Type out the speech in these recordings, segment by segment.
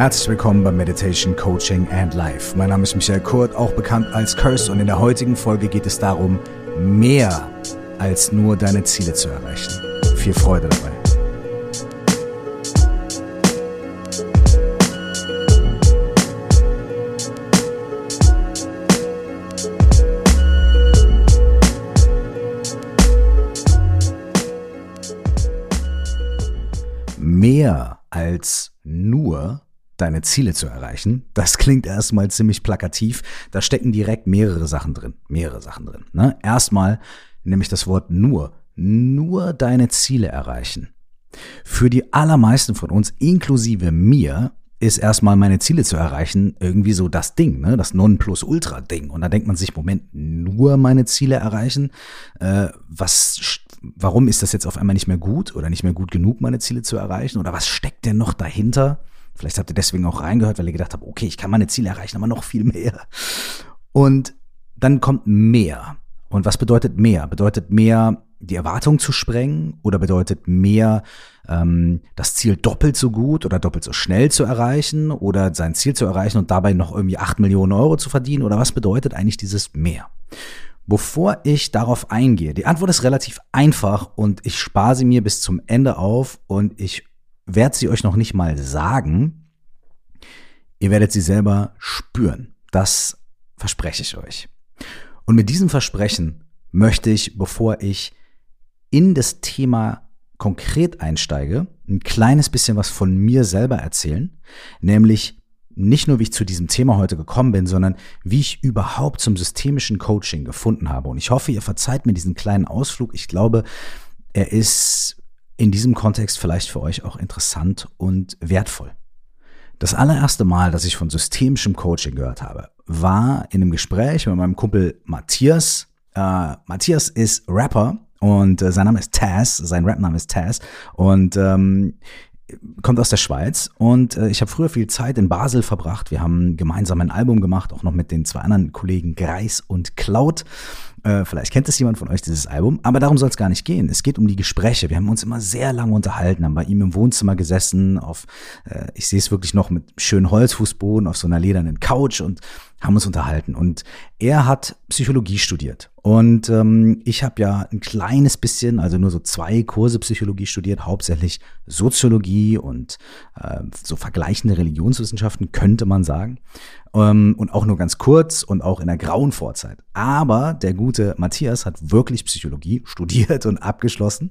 Herzlich willkommen bei Meditation, Coaching and Life. Mein Name ist Michael Kurt, auch bekannt als Curse und in der heutigen Folge geht es darum, mehr als nur deine Ziele zu erreichen. Viel Freude dabei. Mehr als nur deine Ziele zu erreichen. Das klingt erstmal ziemlich plakativ. Da stecken direkt mehrere Sachen drin. Mehrere Sachen drin. Ne? Erstmal nämlich das Wort nur. Nur deine Ziele erreichen. Für die allermeisten von uns, inklusive mir, ist erstmal meine Ziele zu erreichen irgendwie so das Ding, ne? das Nonplusultra-Ding. Und da denkt man sich, Moment, nur meine Ziele erreichen? Äh, was, warum ist das jetzt auf einmal nicht mehr gut oder nicht mehr gut genug, meine Ziele zu erreichen? Oder was steckt denn noch dahinter? Vielleicht habt ihr deswegen auch reingehört, weil ihr gedacht habt, okay, ich kann meine Ziele erreichen, aber noch viel mehr. Und dann kommt mehr. Und was bedeutet mehr? Bedeutet mehr, die Erwartung zu sprengen oder bedeutet mehr, ähm, das Ziel doppelt so gut oder doppelt so schnell zu erreichen oder sein Ziel zu erreichen und dabei noch irgendwie acht Millionen Euro zu verdienen? Oder was bedeutet eigentlich dieses mehr? Bevor ich darauf eingehe, die Antwort ist relativ einfach und ich spare sie mir bis zum Ende auf und ich werde sie euch noch nicht mal sagen. Ihr werdet sie selber spüren. Das verspreche ich euch. Und mit diesem Versprechen möchte ich, bevor ich in das Thema konkret einsteige, ein kleines bisschen was von mir selber erzählen, nämlich nicht nur, wie ich zu diesem Thema heute gekommen bin, sondern wie ich überhaupt zum systemischen Coaching gefunden habe. Und ich hoffe, ihr verzeiht mir diesen kleinen Ausflug. Ich glaube, er ist in diesem Kontext vielleicht für euch auch interessant und wertvoll. Das allererste Mal, dass ich von systemischem Coaching gehört habe, war in einem Gespräch mit meinem Kumpel Matthias. Äh, Matthias ist Rapper und äh, sein Name ist Taz, sein Rapname ist Taz. Und ähm, kommt aus der Schweiz und äh, ich habe früher viel Zeit in Basel verbracht. Wir haben gemeinsam ein Album gemacht, auch noch mit den zwei anderen Kollegen Greis und Cloud. Äh, vielleicht kennt es jemand von euch, dieses Album, aber darum soll es gar nicht gehen. Es geht um die Gespräche. Wir haben uns immer sehr lange unterhalten, haben bei ihm im Wohnzimmer gesessen, auf, äh, ich sehe es wirklich noch mit schönen Holzfußboden, auf so einer ledernen Couch und haben uns unterhalten. Und er hat Psychologie studiert. Und ähm, ich habe ja ein kleines bisschen, also nur so zwei Kurse Psychologie studiert, hauptsächlich Soziologie und äh, so vergleichende Religionswissenschaften, könnte man sagen. Ähm, und auch nur ganz kurz und auch in der grauen Vorzeit. Aber der gute Matthias hat wirklich Psychologie studiert und abgeschlossen.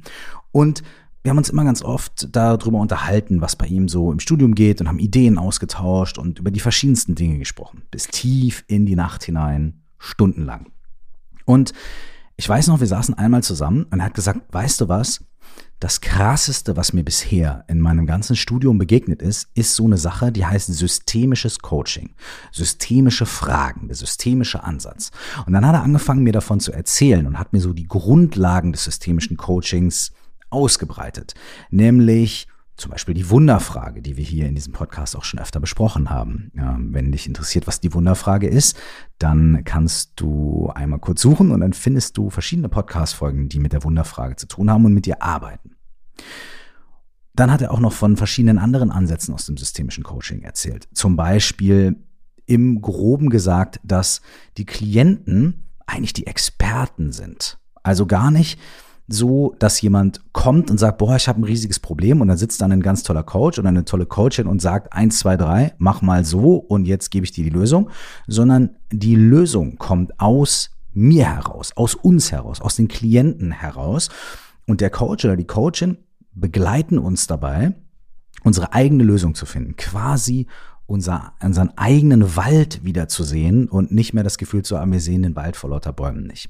Und wir haben uns immer ganz oft darüber unterhalten, was bei ihm so im Studium geht und haben Ideen ausgetauscht und über die verschiedensten Dinge gesprochen. Bis tief in die Nacht hinein, stundenlang. Und ich weiß noch, wir saßen einmal zusammen und er hat gesagt, weißt du was? Das krasseste, was mir bisher in meinem ganzen Studium begegnet ist, ist so eine Sache, die heißt systemisches Coaching. Systemische Fragen, der systemische Ansatz. Und dann hat er angefangen, mir davon zu erzählen und hat mir so die Grundlagen des systemischen Coachings ausgebreitet. Nämlich zum Beispiel die Wunderfrage, die wir hier in diesem Podcast auch schon öfter besprochen haben. Wenn dich interessiert, was die Wunderfrage ist, dann kannst du einmal kurz suchen und dann findest du verschiedene Podcast-Folgen, die mit der Wunderfrage zu tun haben und mit dir arbeiten. Dann hat er auch noch von verschiedenen anderen Ansätzen aus dem systemischen Coaching erzählt. Zum Beispiel im groben gesagt, dass die Klienten eigentlich die Experten sind. Also gar nicht so, dass jemand kommt und sagt, boah, ich habe ein riesiges Problem und dann sitzt dann ein ganz toller Coach oder eine tolle Coachin und sagt, eins, zwei, drei, mach mal so und jetzt gebe ich dir die Lösung, sondern die Lösung kommt aus mir heraus, aus uns heraus, aus den Klienten heraus und der Coach oder die Coachin begleiten uns dabei, unsere eigene Lösung zu finden, quasi unser, unseren eigenen Wald wiederzusehen und nicht mehr das Gefühl zu haben, wir sehen den Wald vor lauter Bäumen nicht.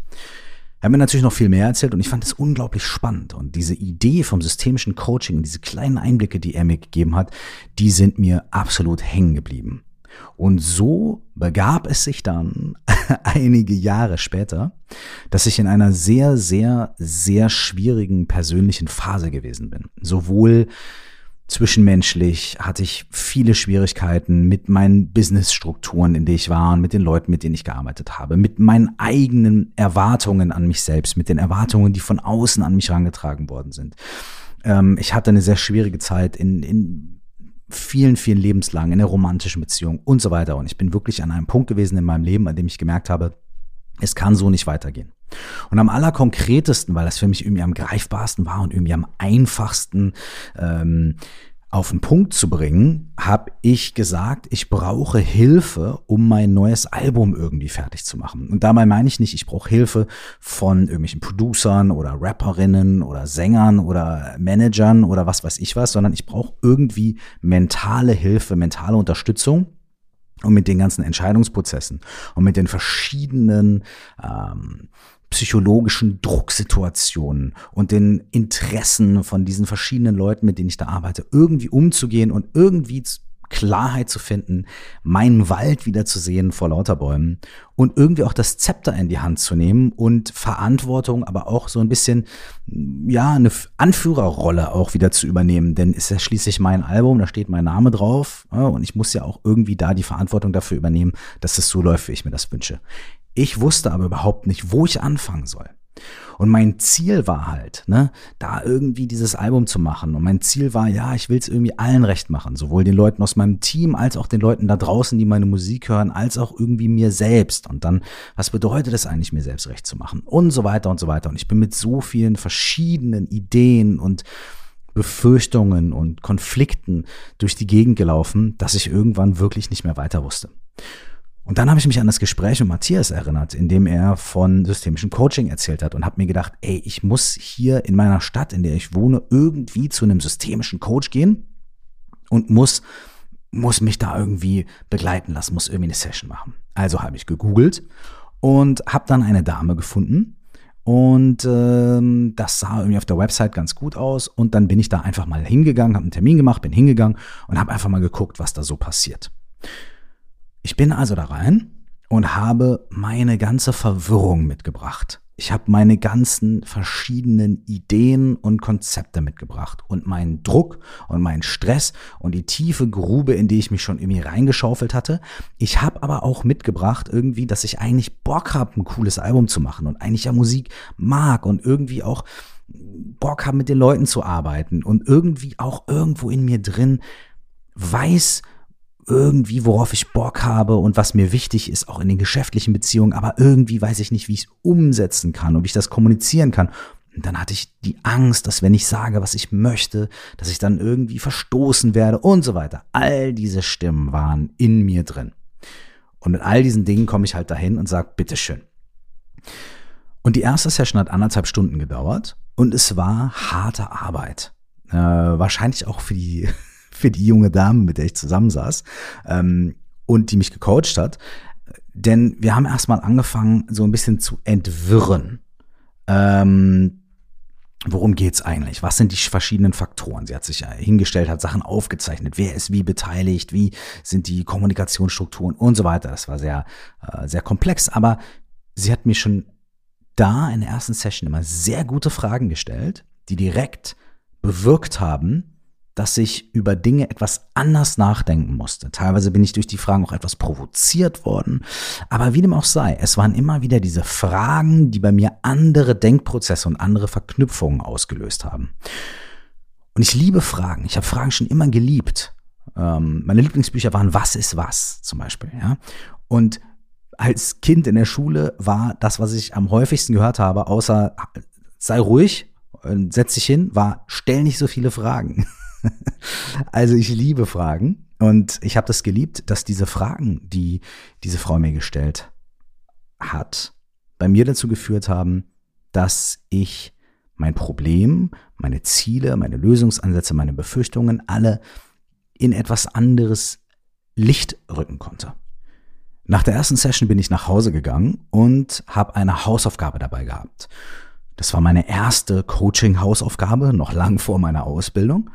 Er hat mir natürlich noch viel mehr erzählt und ich fand es unglaublich spannend. Und diese Idee vom systemischen Coaching und diese kleinen Einblicke, die er mir gegeben hat, die sind mir absolut hängen geblieben. Und so begab es sich dann einige Jahre später, dass ich in einer sehr, sehr, sehr schwierigen persönlichen Phase gewesen bin. Sowohl Zwischenmenschlich hatte ich viele Schwierigkeiten mit meinen Businessstrukturen, in denen ich war und mit den Leuten, mit denen ich gearbeitet habe, mit meinen eigenen Erwartungen an mich selbst, mit den Erwartungen, die von außen an mich herangetragen worden sind. Ähm, ich hatte eine sehr schwierige Zeit in, in vielen, vielen Lebenslang in einer romantischen Beziehung und so weiter. Und ich bin wirklich an einem Punkt gewesen in meinem Leben, an dem ich gemerkt habe, es kann so nicht weitergehen. Und am allerkonkretesten, weil das für mich irgendwie am greifbarsten war und irgendwie am einfachsten ähm, auf den Punkt zu bringen, habe ich gesagt, ich brauche Hilfe, um mein neues Album irgendwie fertig zu machen. Und dabei meine ich nicht, ich brauche Hilfe von irgendwelchen Producern oder Rapperinnen oder Sängern oder Managern oder was weiß ich was, sondern ich brauche irgendwie mentale Hilfe, mentale Unterstützung, und mit den ganzen Entscheidungsprozessen und mit den verschiedenen ähm, psychologischen Drucksituationen und den Interessen von diesen verschiedenen Leuten, mit denen ich da arbeite, irgendwie umzugehen und irgendwie Klarheit zu finden, meinen Wald wieder zu sehen vor lauter Bäumen und irgendwie auch das Zepter in die Hand zu nehmen und Verantwortung, aber auch so ein bisschen, ja, eine Anführerrolle auch wieder zu übernehmen. Denn ist ja schließlich mein Album, da steht mein Name drauf und ich muss ja auch irgendwie da die Verantwortung dafür übernehmen, dass es so läuft, wie ich mir das wünsche. Ich wusste aber überhaupt nicht, wo ich anfangen soll. Und mein Ziel war halt, ne, da irgendwie dieses Album zu machen. Und mein Ziel war, ja, ich will es irgendwie allen recht machen. Sowohl den Leuten aus meinem Team, als auch den Leuten da draußen, die meine Musik hören, als auch irgendwie mir selbst. Und dann, was bedeutet es eigentlich, mir selbst recht zu machen? Und so weiter und so weiter. Und ich bin mit so vielen verschiedenen Ideen und Befürchtungen und Konflikten durch die Gegend gelaufen, dass ich irgendwann wirklich nicht mehr weiter wusste. Und dann habe ich mich an das Gespräch mit Matthias erinnert, in dem er von systemischem Coaching erzählt hat und habe mir gedacht, ey, ich muss hier in meiner Stadt, in der ich wohne, irgendwie zu einem systemischen Coach gehen und muss muss mich da irgendwie begleiten lassen, muss irgendwie eine Session machen. Also habe ich gegoogelt und habe dann eine Dame gefunden und ähm, das sah irgendwie auf der Website ganz gut aus und dann bin ich da einfach mal hingegangen, habe einen Termin gemacht, bin hingegangen und habe einfach mal geguckt, was da so passiert. Ich bin also da rein und habe meine ganze Verwirrung mitgebracht. Ich habe meine ganzen verschiedenen Ideen und Konzepte mitgebracht und meinen Druck und meinen Stress und die tiefe Grube, in die ich mich schon irgendwie reingeschaufelt hatte. Ich habe aber auch mitgebracht irgendwie, dass ich eigentlich Bock habe, ein cooles Album zu machen und eigentlich ja Musik mag und irgendwie auch Bock habe, mit den Leuten zu arbeiten und irgendwie auch irgendwo in mir drin weiß, irgendwie, worauf ich Bock habe und was mir wichtig ist, auch in den geschäftlichen Beziehungen, aber irgendwie weiß ich nicht, wie ich es umsetzen kann und wie ich das kommunizieren kann. Und dann hatte ich die Angst, dass wenn ich sage, was ich möchte, dass ich dann irgendwie verstoßen werde und so weiter. All diese Stimmen waren in mir drin. Und mit all diesen Dingen komme ich halt dahin und sage, bitteschön. Und die erste Session hat anderthalb Stunden gedauert und es war harte Arbeit. Äh, wahrscheinlich auch für die für die junge Dame, mit der ich zusammensaß ähm, und die mich gecoacht hat. Denn wir haben erstmal angefangen, so ein bisschen zu entwirren. Ähm, worum geht's eigentlich? Was sind die verschiedenen Faktoren? Sie hat sich hingestellt, hat Sachen aufgezeichnet. Wer ist wie beteiligt? Wie sind die Kommunikationsstrukturen und so weiter? Das war sehr, äh, sehr komplex. Aber sie hat mir schon da in der ersten Session immer sehr gute Fragen gestellt, die direkt bewirkt haben, dass ich über Dinge etwas anders nachdenken musste. Teilweise bin ich durch die Fragen auch etwas provoziert worden. Aber wie dem auch sei, es waren immer wieder diese Fragen, die bei mir andere Denkprozesse und andere Verknüpfungen ausgelöst haben. Und ich liebe Fragen. Ich habe Fragen schon immer geliebt. Ähm, meine Lieblingsbücher waren Was ist was zum Beispiel. Ja? Und als Kind in der Schule war das, was ich am häufigsten gehört habe, außer sei ruhig, setz dich hin, war stell nicht so viele Fragen. also ich liebe Fragen und ich habe das geliebt, dass diese Fragen, die diese Frau mir gestellt hat, bei mir dazu geführt haben, dass ich mein Problem, meine Ziele, meine Lösungsansätze, meine Befürchtungen alle in etwas anderes Licht rücken konnte. Nach der ersten Session bin ich nach Hause gegangen und habe eine Hausaufgabe dabei gehabt. Das war meine erste Coaching-Hausaufgabe, noch lang vor meiner Ausbildung.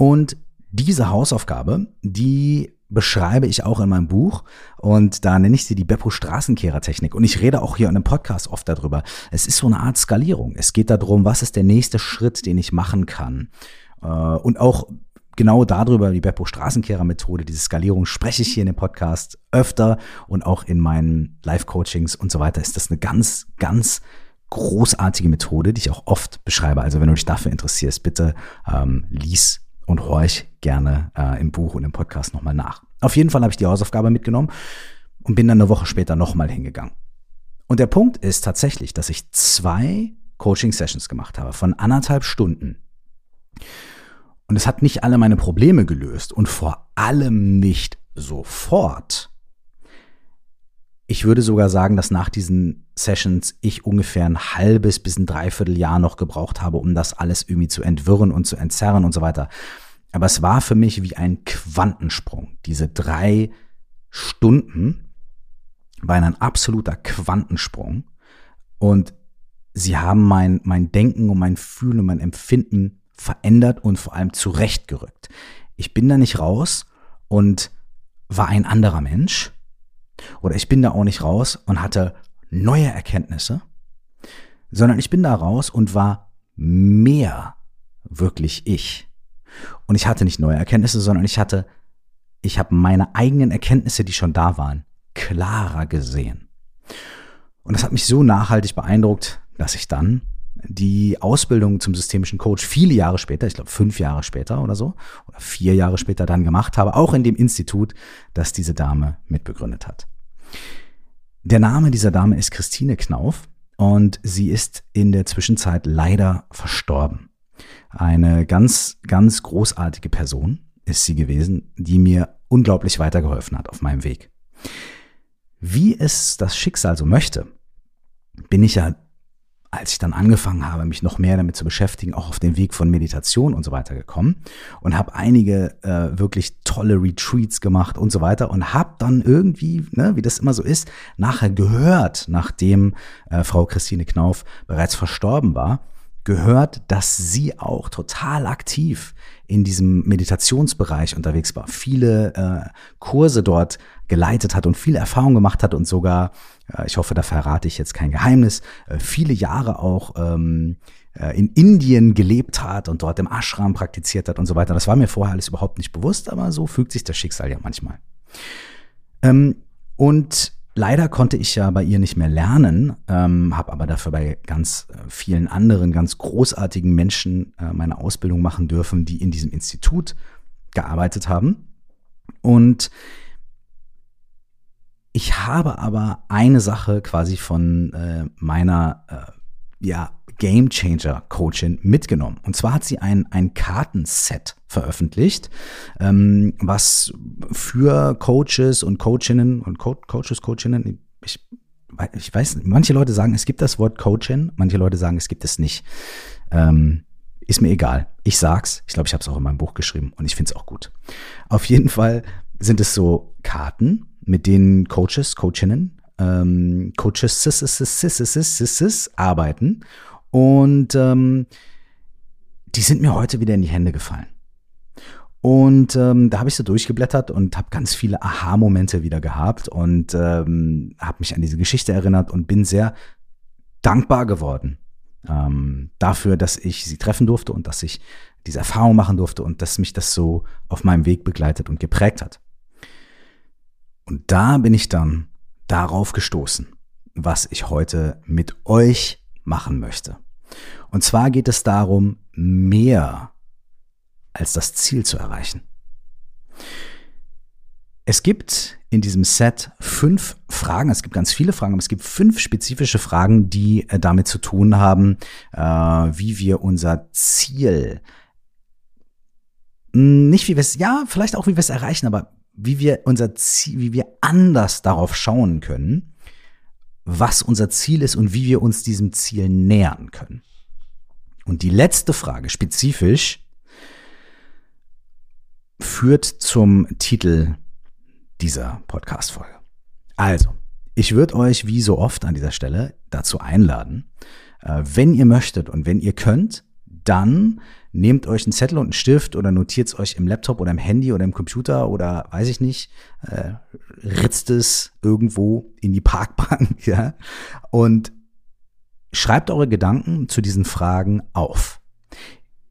Und diese Hausaufgabe, die beschreibe ich auch in meinem Buch und da nenne ich sie die Beppo Straßenkehrer-Technik und ich rede auch hier in einem Podcast oft darüber. Es ist so eine Art Skalierung. Es geht darum, was ist der nächste Schritt, den ich machen kann. Äh, und auch genau darüber, die Beppo Straßenkehrer-Methode, diese Skalierung, spreche ich hier in dem Podcast öfter und auch in meinen Live-Coachings und so weiter ist das eine ganz, ganz großartige Methode, die ich auch oft beschreibe. Also wenn du dich dafür interessierst, bitte ähm, lies und horch gerne äh, im Buch und im Podcast nochmal nach. Auf jeden Fall habe ich die Hausaufgabe mitgenommen und bin dann eine Woche später nochmal hingegangen. Und der Punkt ist tatsächlich, dass ich zwei Coaching-Sessions gemacht habe von anderthalb Stunden. Und es hat nicht alle meine Probleme gelöst und vor allem nicht sofort. Ich würde sogar sagen, dass nach diesen Sessions ich ungefähr ein halbes bis ein Dreivierteljahr noch gebraucht habe, um das alles irgendwie zu entwirren und zu entzerren und so weiter. Aber es war für mich wie ein Quantensprung. Diese drei Stunden waren ein absoluter Quantensprung. Und sie haben mein, mein Denken und mein Fühlen und mein Empfinden verändert und vor allem zurechtgerückt. Ich bin da nicht raus und war ein anderer Mensch. Oder ich bin da auch nicht raus und hatte neue Erkenntnisse, sondern ich bin da raus und war mehr wirklich ich. Und ich hatte nicht neue Erkenntnisse, sondern ich hatte, ich habe meine eigenen Erkenntnisse, die schon da waren, klarer gesehen. Und das hat mich so nachhaltig beeindruckt, dass ich dann die Ausbildung zum systemischen Coach viele Jahre später, ich glaube fünf Jahre später oder so, oder vier Jahre später dann gemacht habe, auch in dem Institut, das diese Dame mitbegründet hat. Der Name dieser Dame ist Christine Knauf und sie ist in der Zwischenzeit leider verstorben. Eine ganz, ganz großartige Person ist sie gewesen, die mir unglaublich weitergeholfen hat auf meinem Weg. Wie es das Schicksal so möchte, bin ich ja als ich dann angefangen habe, mich noch mehr damit zu beschäftigen, auch auf den Weg von Meditation und so weiter gekommen und habe einige äh, wirklich tolle Retreats gemacht und so weiter und habe dann irgendwie, ne, wie das immer so ist, nachher gehört, nachdem äh, Frau Christine Knauf bereits verstorben war, gehört, dass sie auch total aktiv in diesem Meditationsbereich unterwegs war, viele äh, Kurse dort geleitet hat und viel Erfahrung gemacht hat und sogar, äh, ich hoffe, da verrate ich jetzt kein Geheimnis, äh, viele Jahre auch ähm, äh, in Indien gelebt hat und dort im Ashram praktiziert hat und so weiter. Das war mir vorher alles überhaupt nicht bewusst, aber so fügt sich das Schicksal ja manchmal. Ähm, und Leider konnte ich ja bei ihr nicht mehr lernen, ähm, habe aber dafür bei ganz äh, vielen anderen, ganz großartigen Menschen äh, meine Ausbildung machen dürfen, die in diesem Institut gearbeitet haben. Und ich habe aber eine Sache quasi von äh, meiner äh, ja, Game Changer Coachin mitgenommen. Und zwar hat sie ein, ein Kartenset veröffentlicht, ähm, was für Coaches und Coachinnen und Co Coaches, Coachinnen, ich, ich weiß, manche Leute sagen, es gibt das Wort Coachin, manche Leute sagen, es gibt es nicht. Ähm, ist mir egal. Ich sag's. Ich glaube, ich habe es auch in meinem Buch geschrieben und ich finde es auch gut. Auf jeden Fall sind es so Karten, mit denen Coaches, Coachinnen, ähm, Coaches arbeiten. Und ähm, die sind mir heute wieder in die Hände gefallen. Und ähm, da habe ich so durchgeblättert und habe ganz viele Aha-Momente wieder gehabt und ähm, habe mich an diese Geschichte erinnert und bin sehr dankbar geworden ähm, dafür, dass ich sie treffen durfte und dass ich diese Erfahrung machen durfte und dass mich das so auf meinem Weg begleitet und geprägt hat. Und da bin ich dann darauf gestoßen, was ich heute mit euch machen möchte. Und zwar geht es darum, mehr als das Ziel zu erreichen. Es gibt in diesem Set fünf Fragen, es gibt ganz viele Fragen, aber es gibt fünf spezifische Fragen, die äh, damit zu tun haben, äh, wie wir unser Ziel, nicht wie wir es, ja, vielleicht auch wie wir es erreichen, aber wie wir unser Ziel, wie wir anders darauf schauen können, was unser Ziel ist und wie wir uns diesem Ziel nähern können. Und die letzte Frage spezifisch führt zum Titel dieser Podcast-Folge. Also, ich würde euch wie so oft an dieser Stelle dazu einladen, äh, wenn ihr möchtet und wenn ihr könnt, dann nehmt euch einen Zettel und einen Stift oder notiert es euch im Laptop oder im Handy oder im Computer oder weiß ich nicht, äh, ritzt es irgendwo in die Parkbank, ja, und schreibt eure Gedanken zu diesen Fragen auf.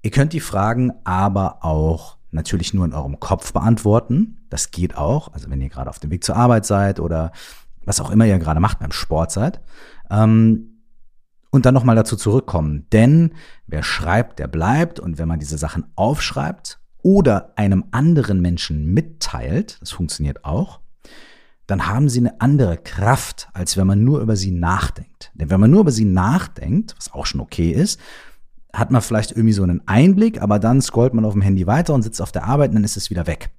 Ihr könnt die Fragen aber auch natürlich nur in eurem Kopf beantworten. Das geht auch. Also wenn ihr gerade auf dem Weg zur Arbeit seid oder was auch immer ihr gerade macht beim Sport seid. Ähm, und dann nochmal dazu zurückkommen. Denn wer schreibt, der bleibt. Und wenn man diese Sachen aufschreibt oder einem anderen Menschen mitteilt, das funktioniert auch, dann haben sie eine andere Kraft, als wenn man nur über sie nachdenkt. Denn wenn man nur über sie nachdenkt, was auch schon okay ist, hat man vielleicht irgendwie so einen Einblick, aber dann scrollt man auf dem Handy weiter und sitzt auf der Arbeit und dann ist es wieder weg.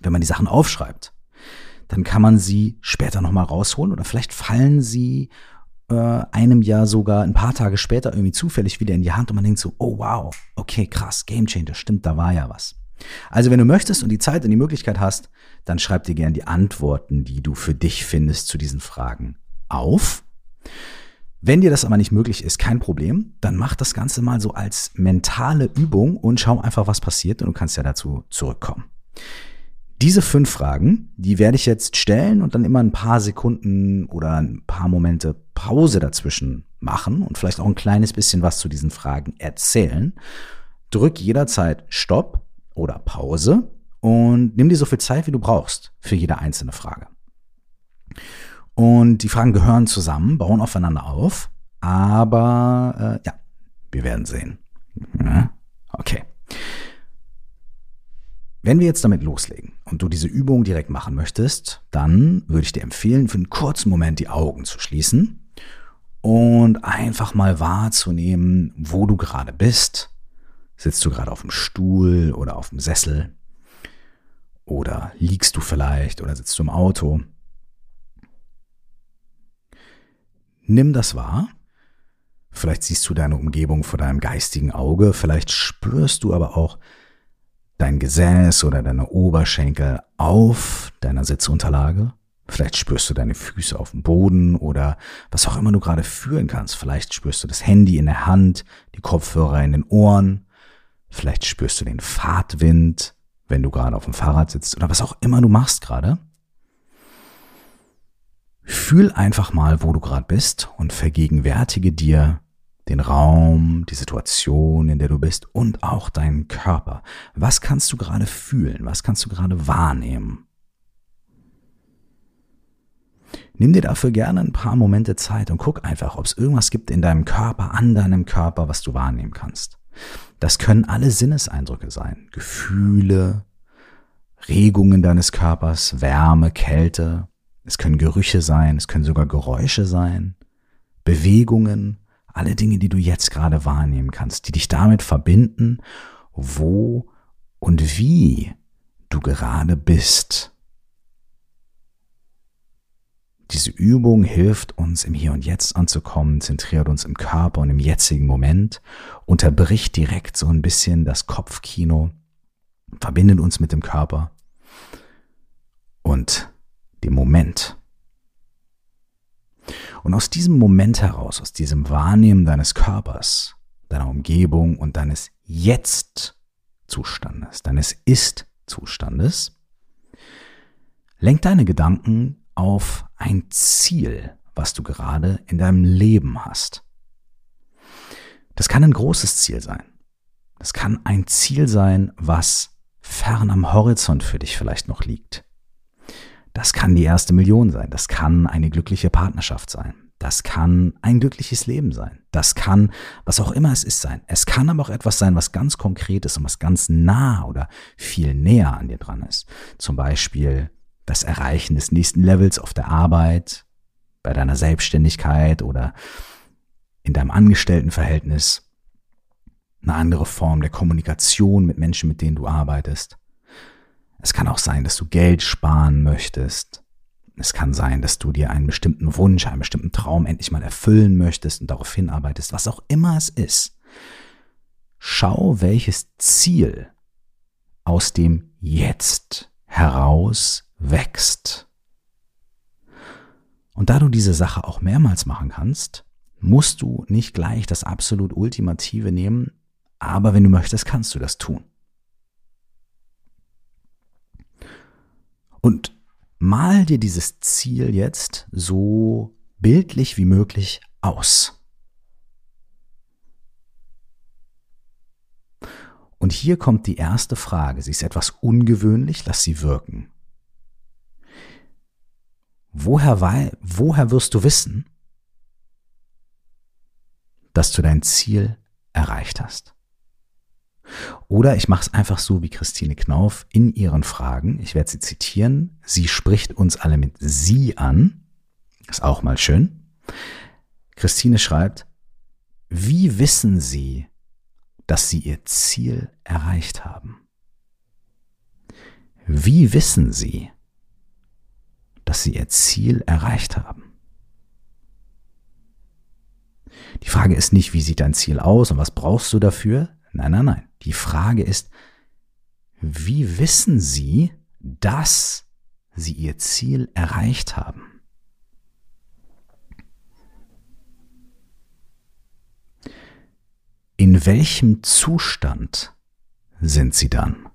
Wenn man die Sachen aufschreibt, dann kann man sie später nochmal rausholen oder vielleicht fallen sie einem Jahr sogar ein paar Tage später irgendwie zufällig wieder in die Hand und man denkt so, oh wow, okay, krass, Game Changer, stimmt, da war ja was. Also wenn du möchtest und die Zeit und die Möglichkeit hast, dann schreib dir gern die Antworten, die du für dich findest zu diesen Fragen auf. Wenn dir das aber nicht möglich ist, kein Problem, dann mach das Ganze mal so als mentale Übung und schau einfach, was passiert und du kannst ja dazu zurückkommen. Diese fünf Fragen, die werde ich jetzt stellen und dann immer ein paar Sekunden oder ein paar Momente Pause dazwischen machen und vielleicht auch ein kleines bisschen was zu diesen Fragen erzählen. Drück jederzeit Stopp oder Pause und nimm dir so viel Zeit, wie du brauchst für jede einzelne Frage. Und die Fragen gehören zusammen, bauen aufeinander auf, aber äh, ja, wir werden sehen. Okay. Wenn wir jetzt damit loslegen und du diese Übung direkt machen möchtest, dann würde ich dir empfehlen, für einen kurzen Moment die Augen zu schließen und einfach mal wahrzunehmen, wo du gerade bist. Sitzt du gerade auf dem Stuhl oder auf dem Sessel? Oder liegst du vielleicht oder sitzt du im Auto? Nimm das wahr. Vielleicht siehst du deine Umgebung vor deinem geistigen Auge, vielleicht spürst du aber auch, dein Gesäß oder deine Oberschenkel auf deiner Sitzunterlage. Vielleicht spürst du deine Füße auf dem Boden oder was auch immer du gerade fühlen kannst. Vielleicht spürst du das Handy in der Hand, die Kopfhörer in den Ohren. Vielleicht spürst du den Fahrtwind, wenn du gerade auf dem Fahrrad sitzt oder was auch immer du machst gerade. Fühl einfach mal, wo du gerade bist und vergegenwärtige dir, den Raum, die Situation, in der du bist und auch deinen Körper. Was kannst du gerade fühlen? Was kannst du gerade wahrnehmen? Nimm dir dafür gerne ein paar Momente Zeit und guck einfach, ob es irgendwas gibt in deinem Körper, an deinem Körper, was du wahrnehmen kannst. Das können alle Sinneseindrücke sein. Gefühle, Regungen deines Körpers, Wärme, Kälte. Es können Gerüche sein, es können sogar Geräusche sein, Bewegungen, alle Dinge, die du jetzt gerade wahrnehmen kannst, die dich damit verbinden, wo und wie du gerade bist. Diese Übung hilft uns im Hier und Jetzt anzukommen, zentriert uns im Körper und im jetzigen Moment, unterbricht direkt so ein bisschen das Kopfkino, verbindet uns mit dem Körper und dem Moment. Und aus diesem Moment heraus, aus diesem Wahrnehmen deines Körpers, deiner Umgebung und deines Jetzt-Zustandes, deines Ist-Zustandes, lenk deine Gedanken auf ein Ziel, was du gerade in deinem Leben hast. Das kann ein großes Ziel sein. Das kann ein Ziel sein, was fern am Horizont für dich vielleicht noch liegt. Das kann die erste Million sein. Das kann eine glückliche Partnerschaft sein. Das kann ein glückliches Leben sein. Das kann, was auch immer es ist, sein. Es kann aber auch etwas sein, was ganz konkret ist und was ganz nah oder viel näher an dir dran ist. Zum Beispiel das Erreichen des nächsten Levels auf der Arbeit, bei deiner Selbstständigkeit oder in deinem Angestelltenverhältnis. Eine andere Form der Kommunikation mit Menschen, mit denen du arbeitest. Es kann auch sein, dass du Geld sparen möchtest. Es kann sein, dass du dir einen bestimmten Wunsch, einen bestimmten Traum endlich mal erfüllen möchtest und darauf hinarbeitest, was auch immer es ist. Schau, welches Ziel aus dem Jetzt heraus wächst. Und da du diese Sache auch mehrmals machen kannst, musst du nicht gleich das absolut Ultimative nehmen, aber wenn du möchtest, kannst du das tun. Und mal dir dieses Ziel jetzt so bildlich wie möglich aus. Und hier kommt die erste Frage. Sie ist etwas ungewöhnlich, lass sie wirken. Woher, woher wirst du wissen, dass du dein Ziel erreicht hast? Oder ich mache es einfach so wie Christine Knauf in ihren Fragen. Ich werde sie zitieren. Sie spricht uns alle mit Sie an. Ist auch mal schön. Christine schreibt, wie wissen Sie, dass Sie Ihr Ziel erreicht haben? Wie wissen Sie, dass Sie Ihr Ziel erreicht haben? Die Frage ist nicht, wie sieht dein Ziel aus und was brauchst du dafür? Nein, nein, nein. Die Frage ist, wie wissen Sie, dass Sie Ihr Ziel erreicht haben? In welchem Zustand sind Sie dann?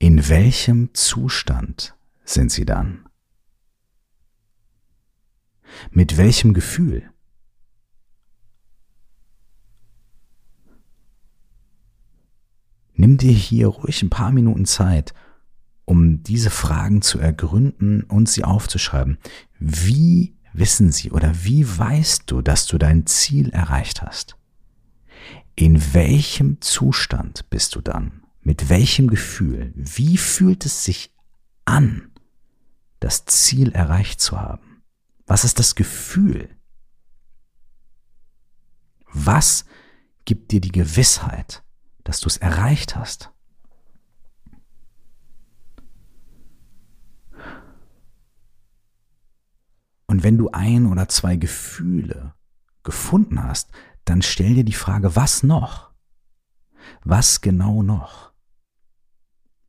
In welchem Zustand sind Sie dann? Mit welchem Gefühl? Nimm dir hier ruhig ein paar Minuten Zeit, um diese Fragen zu ergründen und sie aufzuschreiben. Wie wissen sie oder wie weißt du, dass du dein Ziel erreicht hast? In welchem Zustand bist du dann? Mit welchem Gefühl? Wie fühlt es sich an, das Ziel erreicht zu haben? Was ist das Gefühl? Was gibt dir die Gewissheit, dass du es erreicht hast. Und wenn du ein oder zwei Gefühle gefunden hast, dann stell dir die Frage, was noch? Was genau noch?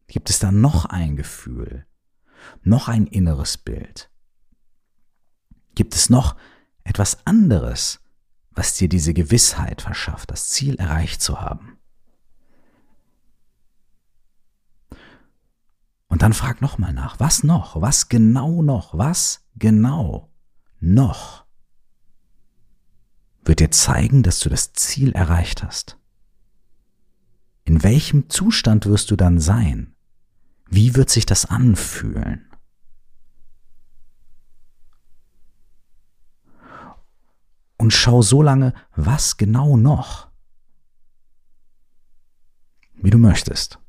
Gibt es da noch ein Gefühl? Noch ein inneres Bild? Gibt es noch etwas anderes, was dir diese Gewissheit verschafft, das Ziel erreicht zu haben? Und dann frag nochmal nach, was noch? Was genau noch? Was genau noch? Wird dir zeigen, dass du das Ziel erreicht hast. In welchem Zustand wirst du dann sein? Wie wird sich das anfühlen? Und schau so lange, was genau noch? Wie du möchtest.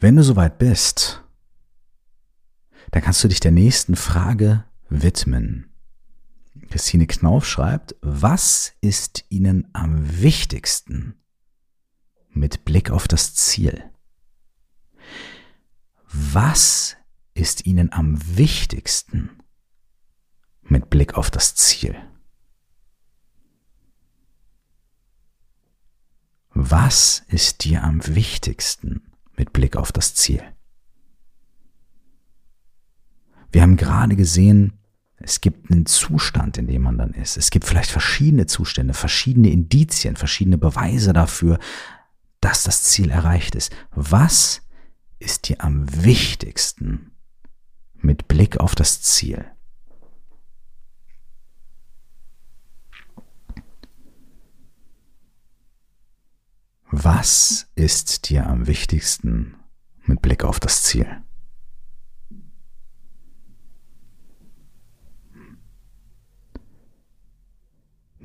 Wenn du soweit bist, dann kannst du dich der nächsten Frage widmen. Christine Knauf schreibt, was ist Ihnen am wichtigsten mit Blick auf das Ziel? Was ist Ihnen am wichtigsten mit Blick auf das Ziel? Was ist dir am wichtigsten mit Blick auf das Ziel. Wir haben gerade gesehen, es gibt einen Zustand, in dem man dann ist. Es gibt vielleicht verschiedene Zustände, verschiedene Indizien, verschiedene Beweise dafür, dass das Ziel erreicht ist. Was ist dir am wichtigsten mit Blick auf das Ziel? Was ist dir am wichtigsten mit Blick auf das Ziel?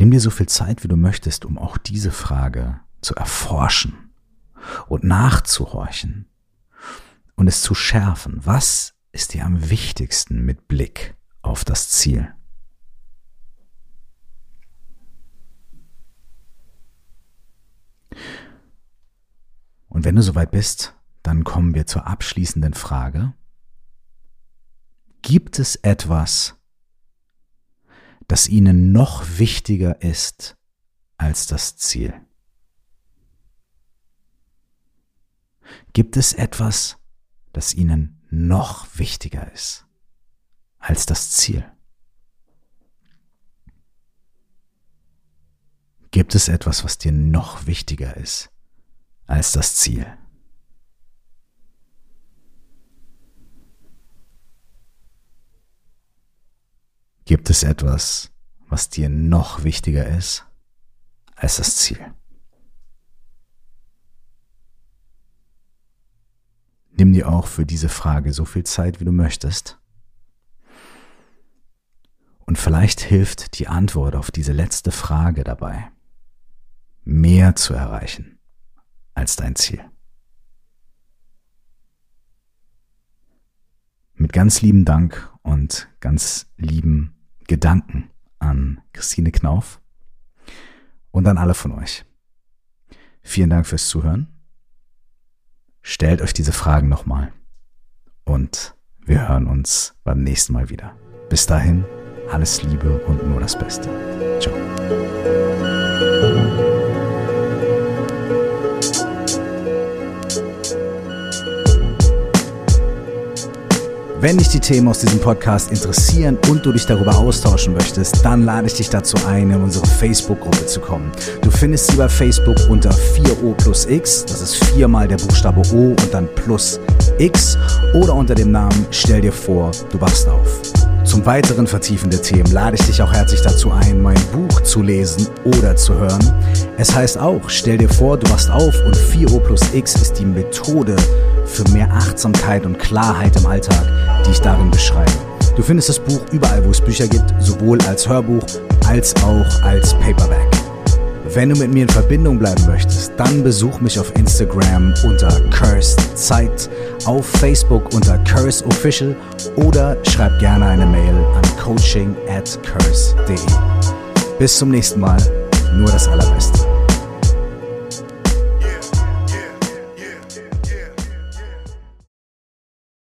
Nimm dir so viel Zeit, wie du möchtest, um auch diese Frage zu erforschen und nachzuhorchen und es zu schärfen. Was ist dir am wichtigsten mit Blick auf das Ziel? Und wenn du soweit bist, dann kommen wir zur abschließenden Frage. Gibt es etwas, das ihnen noch wichtiger ist als das Ziel? Gibt es etwas, das ihnen noch wichtiger ist als das Ziel? Gibt es etwas, was dir noch wichtiger ist als das Ziel. Gibt es etwas, was dir noch wichtiger ist als das Ziel? Nimm dir auch für diese Frage so viel Zeit, wie du möchtest. Und vielleicht hilft die Antwort auf diese letzte Frage dabei, mehr zu erreichen als dein Ziel. Ganz lieben Dank und ganz lieben Gedanken an Christine Knauf und an alle von euch. Vielen Dank fürs Zuhören. Stellt euch diese Fragen nochmal und wir hören uns beim nächsten Mal wieder. Bis dahin, alles Liebe und nur das Beste. Ciao. Wenn dich die Themen aus diesem Podcast interessieren und du dich darüber austauschen möchtest, dann lade ich dich dazu ein, in unsere Facebook-Gruppe zu kommen. Du findest sie bei Facebook unter 4O plus X, das ist viermal der Buchstabe O und dann plus X oder unter dem Namen Stell dir vor, du wachst auf. Zum weiteren Vertiefen der Themen lade ich dich auch herzlich dazu ein, mein Buch zu lesen oder zu hören. Es heißt auch, stell dir vor, du wachst auf und 4O plus X ist die Methode für mehr Achtsamkeit und Klarheit im Alltag, die ich darin beschreibe. Du findest das Buch überall, wo es Bücher gibt, sowohl als Hörbuch als auch als Paperback. Wenn du mit mir in Verbindung bleiben möchtest, dann besuch mich auf Instagram unter Cursed Zeit, auf Facebook unter Curse Official oder schreib gerne eine Mail an coaching at curse.de. Bis zum nächsten Mal, nur das Allerbeste.